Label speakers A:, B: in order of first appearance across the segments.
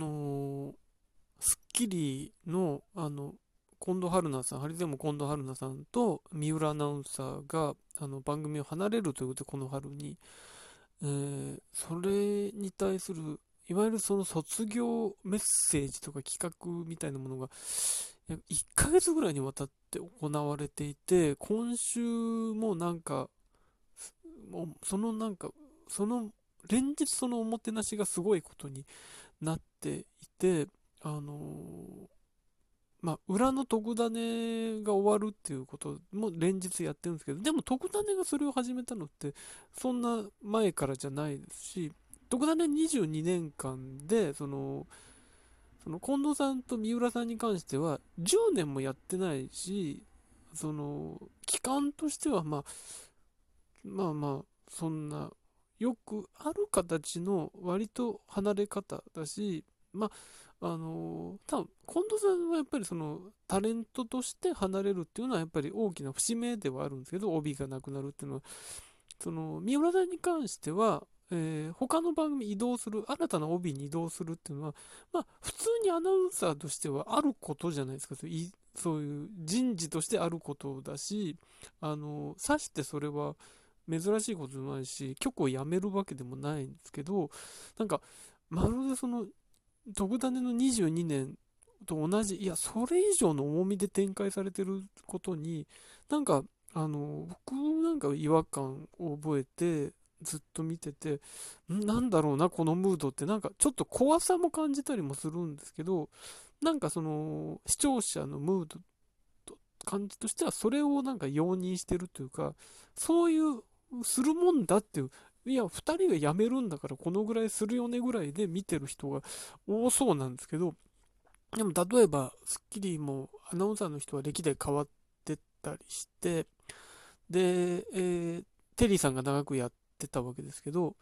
A: の、スッキリの、あの、近藤春菜さん、ハリゼンも近藤春菜さんと三浦アナウンサーがあの番組を離れるということで、この春に、えー、それに対する、いわゆるその卒業メッセージとか企画みたいなものが、1ヶ月ぐらいにわたって行われていて、今週もなんか、もうそのなんか、その、連日そのおもてなしがすごいことになっていて、あのまあ、裏の特ダネが終わるっていうことも連日やってるんですけど、でも特ダネがそれを始めたのって、そんな前からじゃないですし、特ダネ22年間で、その、その近藤さんと三浦さんに関しては、10年もやってないし、その、期間としては、まあ、まあまあ、そんな、よくある形の割と離れ方だし、まあ、あの多分近藤さんはやっぱりそのタレントとして離れるっていうのはやっぱり大きな節目ではあるんですけど帯がなくなるっていうのは。その三浦さんに関しては、えー、他の番組移動する新たな帯に移動するっていうのはまあ普通にアナウンサーとしてはあることじゃないですか。そういう人事としてあることだしあのさしてそれは珍しいことじゃないし局を辞めるわけでもないんですけどなんかまるでその徳種の22年と同じ、いや、それ以上の重みで展開されてることに、なんか、あの、僕なんか違和感を覚えて、ずっと見てて、なんだろうな、このムードって、なんかちょっと怖さも感じたりもするんですけど、なんかその、視聴者のムードと感じとしては、それをなんか容認してるというか、そういう、するもんだっていや、2人が辞めるんだからこのぐらいするよねぐらいで見てる人が多そうなんですけど、でも例えば、スッキリもアナウンサーの人は歴代変わってったりして、で、えー、テリーさんが長くやってたわけですけど、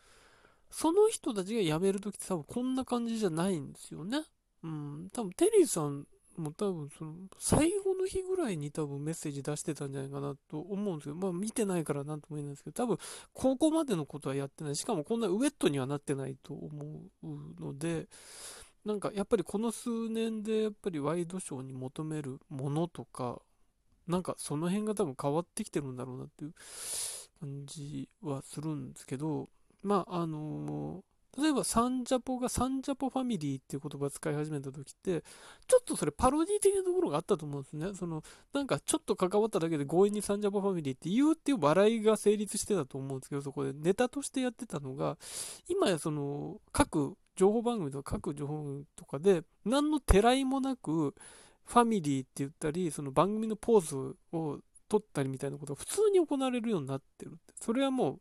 A: その人たちが辞めるときって多分こんな感じじゃないんですよね。うん、多分テリーさんも多分その最の日ぐらいに多分メッセージ出してたんじゃないかなと思うんですけど、まあ見てないからなんとも言えないんですけど、多分ここまでのことはやってない。しかもこんなウェットにはなってないと思うので、なんかやっぱりこの数年でやっぱりワイドショーに求めるものとか、なんかその辺が多分変わってきてるんだろうなっていう感じはするんですけど、まああの例えばサンジャポがサンジャポファミリーっていう言葉を使い始めた時って、ちょっとそれパロディ的なところがあったと思うんですね。その、なんかちょっと関わっただけで強引にサンジャポファミリーって言うっていう笑いが成立してたと思うんですけど、そこでネタとしてやってたのが、今やその、各情報番組とか各情報とかで、何のてらいもなく、ファミリーって言ったり、その番組のポーズを取ったりみたいなことが普通に行われるようになってるって。それはもう、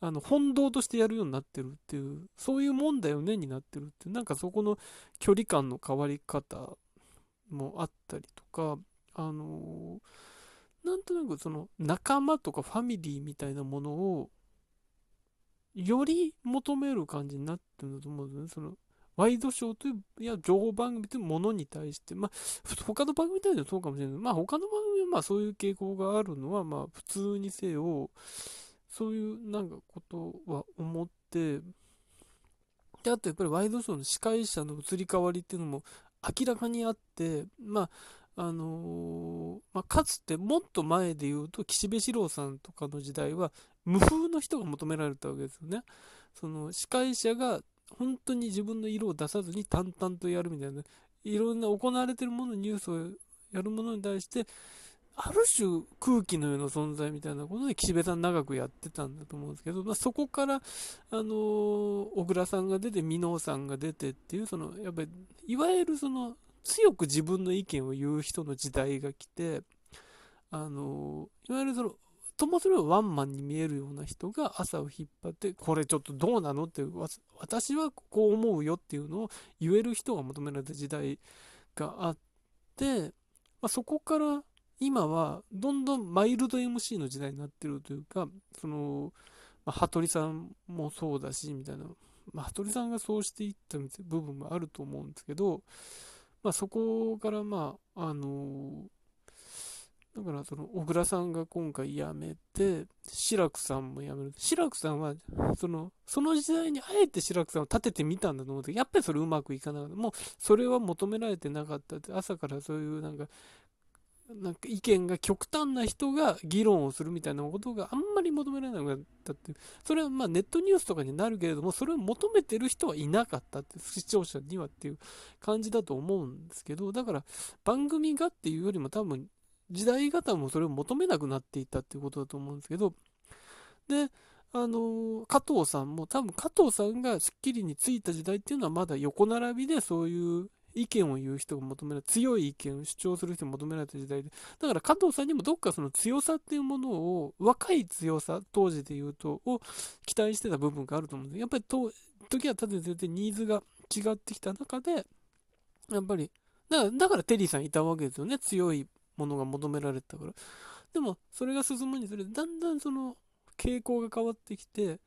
A: あの、本堂としてやるようになってるっていう、そういうもんだよねになってるっていう、なんかそこの距離感の変わり方もあったりとか、あのなんとなくその仲間とかファミリーみたいなものを、より求める感じになってるんだと思うんですね。そのワイドショーという、いや、情報番組というものに対して、まあ、他の番組に対してはそうかもしれないけど。まあ、他の番組まあ、そういう傾向があるのは、まあ、普通にせよ、そういうなんかことは思って、で、あとやっぱりワイドショーの司会者の移り変わりっていうのも明らかにあって、まあ、あのー、まあ、かつてもっと前で言うと、岸辺四郎さんとかの時代は、無風の人が求められたわけですよね。その司会者が本当に自分の色を出さずに淡々とやるみたいな、いろんな行われてるもの、ニュースをやるものに対して、ある種空気のような存在みたいなことで岸辺さん長くやってたんだと思うんですけど、まあ、そこから、あの、小倉さんが出て、箕面さんが出てっていう、その、やっぱり、いわゆるその、強く自分の意見を言う人の時代が来て、あの、いわゆるその、ともすればワンマンに見えるような人が朝を引っ張って、これちょっとどうなのって、私はこう思うよっていうのを言える人が求められた時代があって、まあ、そこから今はどんどんマイルド MC の時代になってるというか、その、まあ、羽鳥さんもそうだし、みたいな、まあ、羽鳥さんがそうしていった部分もあると思うんですけど、まあ、そこから、まあ、あのだからその小倉さんが今回辞めて、志らくさんも辞める。志らくさんは、その、その時代にあえて志らくさんを立ててみたんだと思うけど、やっぱりそれうまくいかなかった。もう、それは求められてなかったって、朝からそういうなんか、なんか意見が極端な人が議論をするみたいなことがあんまり求められなかったっていう。それはまあネットニュースとかになるけれども、それを求めてる人はいなかったって、視聴者にはっていう感じだと思うんですけど、だから番組がっていうよりも多分時代方もそれを求めなくなっていったっていうことだと思うんですけど、で、あの加藤さんも多分加藤さんが『スッキリ』についた時代っていうのはまだ横並びでそういう意見を言う人が求められ強い意見を主張する人が求められた時代でだから加藤さんにもどっかその強さっていうものを若い強さ当時で言うとを期待してた部分があると思うんですやっぱりと時は経ててニーズが違ってきた中でやっぱりだからだからテリーさんいたわけですよね強いものが求められたから。でも、それが進むにつれて、だんだんその傾向が変わってきて、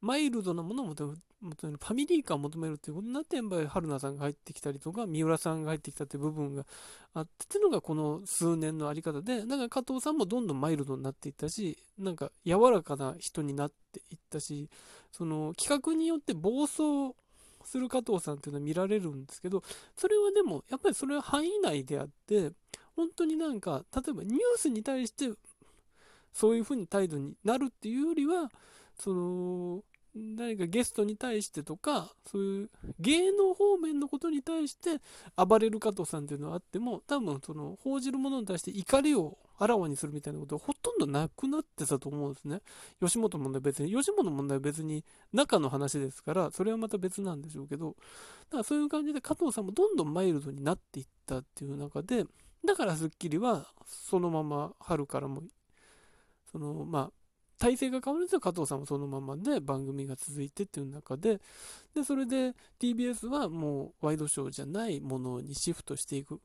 A: マイルドなものを求める、ファミリー感を求めるっていうことになって、やっぱり春菜さんが入ってきたりとか、三浦さんが入ってきたっていう部分があってっていうのがこの数年のあり方で、だか加藤さんもどんどんマイルドになっていったし、なんか柔らかな人になっていったし、その企画によって暴走する加藤さんっていうのは見られるんですけど、それはでも、やっぱりそれは範囲内であって、本当になんか、例えばニュースに対して、そういうふうに態度になるっていうよりは、その、何かゲストに対してとか、そういう芸能方面のことに対して暴れる加藤さんっていうのはあっても、多分その報じるものに対して怒りをあらわにするみたいなことはほとんどなくなってたと思うんですね。吉本の問題別に、吉本の問題は別に中の話ですから、それはまた別なんでしょうけど、だからそういう感じで加藤さんもどんどんマイルドになっていったっていう中で、だから『スッキリ』はそのまま春からも、そのまあ、体制が変わるんですよ。加藤さんもそのままで番組が続いてっていう中で、で、それで TBS はもうワイドショーじゃないものにシフトしていく。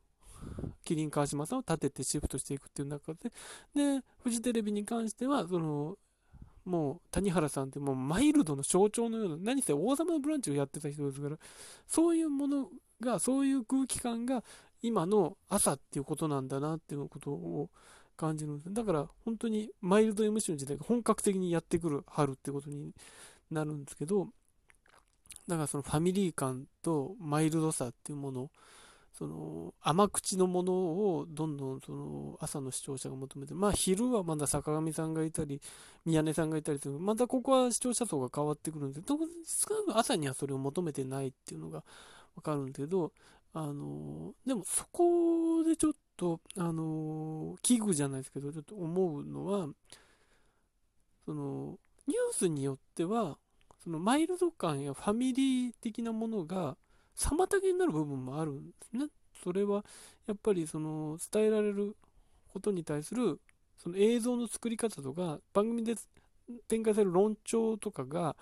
A: キリン川島さんを立ててシフトしていくっていう中で、で、フジテレビに関しては、その、もう谷原さんってもうマイルドの象徴のような、何せ王様のブランチをやってた人ですから、そういうものが、そういう空気感が今の朝っていうことなんだなっていうことを感じるんです。だから本当にマイルド MC の時代が本格的にやってくる春ってことになるんですけど、だからそのファミリー感とマイルドさっていうもの、その甘口のものをどんどんその朝の視聴者が求めて、まあ昼はまだ坂上さんがいたり、宮根さんがいたりする、またここは視聴者層が変わってくるんですけど、少なく朝にはそれを求めてないっていうのがわかるんだけど、あのでもそこでちょっと、あの危惧じゃないですけど、ちょっと思うのは、その、ニュースによっては、そのマイルド感やファミリー的なものが妨げになる部分もあるんですね。それは、やっぱりその、伝えられることに対する、その映像の作り方とか、番組で展開される論調とかが、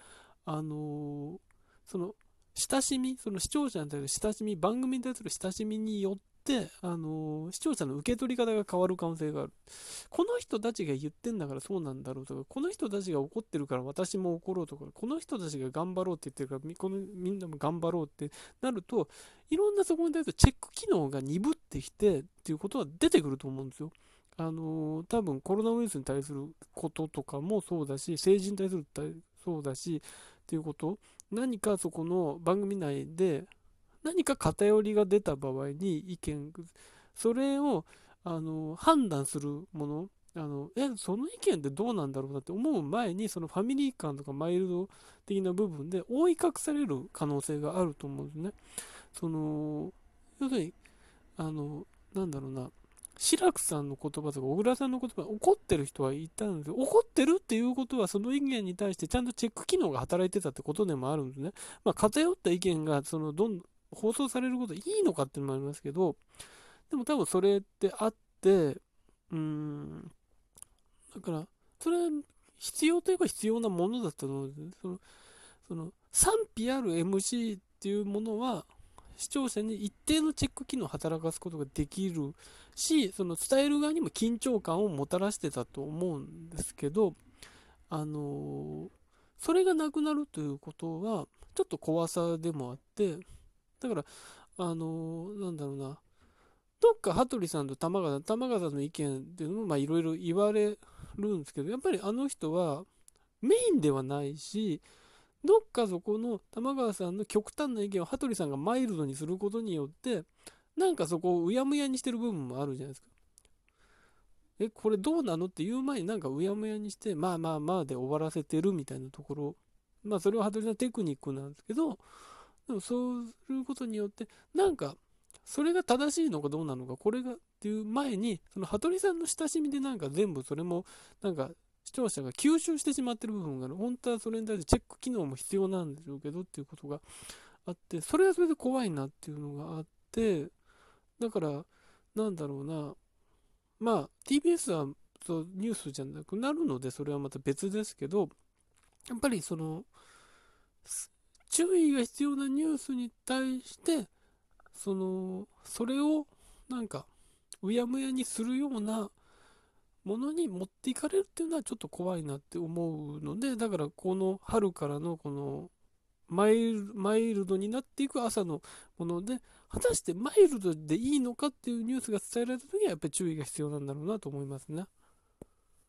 A: あのその、親しみ、その視聴者に対する親しみ、番組に対する親しみによって、あの視聴者の受け取り方が変わる可能性がある。この人たちが言ってんだからそうなんだろうとか、この人たちが怒ってるから私も怒ろうとか、この人たちが頑張ろうって言ってるから、このみんなも頑張ろうってなると、いろんなそこに対するチェック機能が鈍ってきてっていうことは出てくると思うんですよ。あの多分コロナウイルスに対することとかもそうだし、政治に対するそうだし、っていうこと何かそこの番組内で何か偏りが出た場合に意見それをあの判断するものあのえその意見ってどうなんだろうなって思う前にそのファミリー感とかマイルド的な部分で覆い隠される可能性があると思うんですね。その要するにあのなんだろうな志らくさんの言葉とか小倉さんの言葉怒ってる人はいたんですよ怒ってるっていうことはその意見に対してちゃんとチェック機能が働いてたってことでもあるんですね。まあ、偏った意見がそのどん放送されることいいのかっていうのもありますけど、でも多分それってあって、うーん、だから、それは必要といえば必要なものだったので、その、その賛否ある MC っていうものは、視聴者に一定のチェック機能を働かすことができるし、その伝える側にも緊張感をもたらしてたと思うんですけど、あのそれがなくなるということは、ちょっと怖さでもあって、だから、あのなんだろうな、どっか羽鳥さんと玉川さん、玉川さんの意見っていうのも、まあいろいろ言われるんですけど、やっぱりあの人はメインではないし、どっかそこの玉川さんの極端な意見を羽鳥さんがマイルドにすることによって、なんかそこをうやむやにしてる部分もあるじゃないですか。え、これどうなのって言う前になんかうやむやにして、まあまあまあで終わらせてるみたいなところ。まあそれは羽鳥さんテクニックなんですけど、でもそうすることによって、なんか、それが正しいのかどうなのか、これがっていう前に、その羽鳥さんの親しみでなんか全部それも、なんか視聴者が吸収してしまってる部分がある。本当はそれに対してチェック機能も必要なんでしょうけどっていうことがあって、それはそれで怖いなっていうのがあって、だから、なんだろうな、まあ、TBS はそうニュースじゃなくなるので、それはまた別ですけど、やっぱりその、注意が必要なニュースに対して、その、それをなんか、うやむやにするようなものに持っていかれるっていうのはちょっと怖いなって思うので、だからこの春からのこのマイルマイルドになっていく朝のもので、果たしてマイルドでいいのかっていうニュースが伝えられた時はやっぱり注意が必要なんだろうなと思いますね。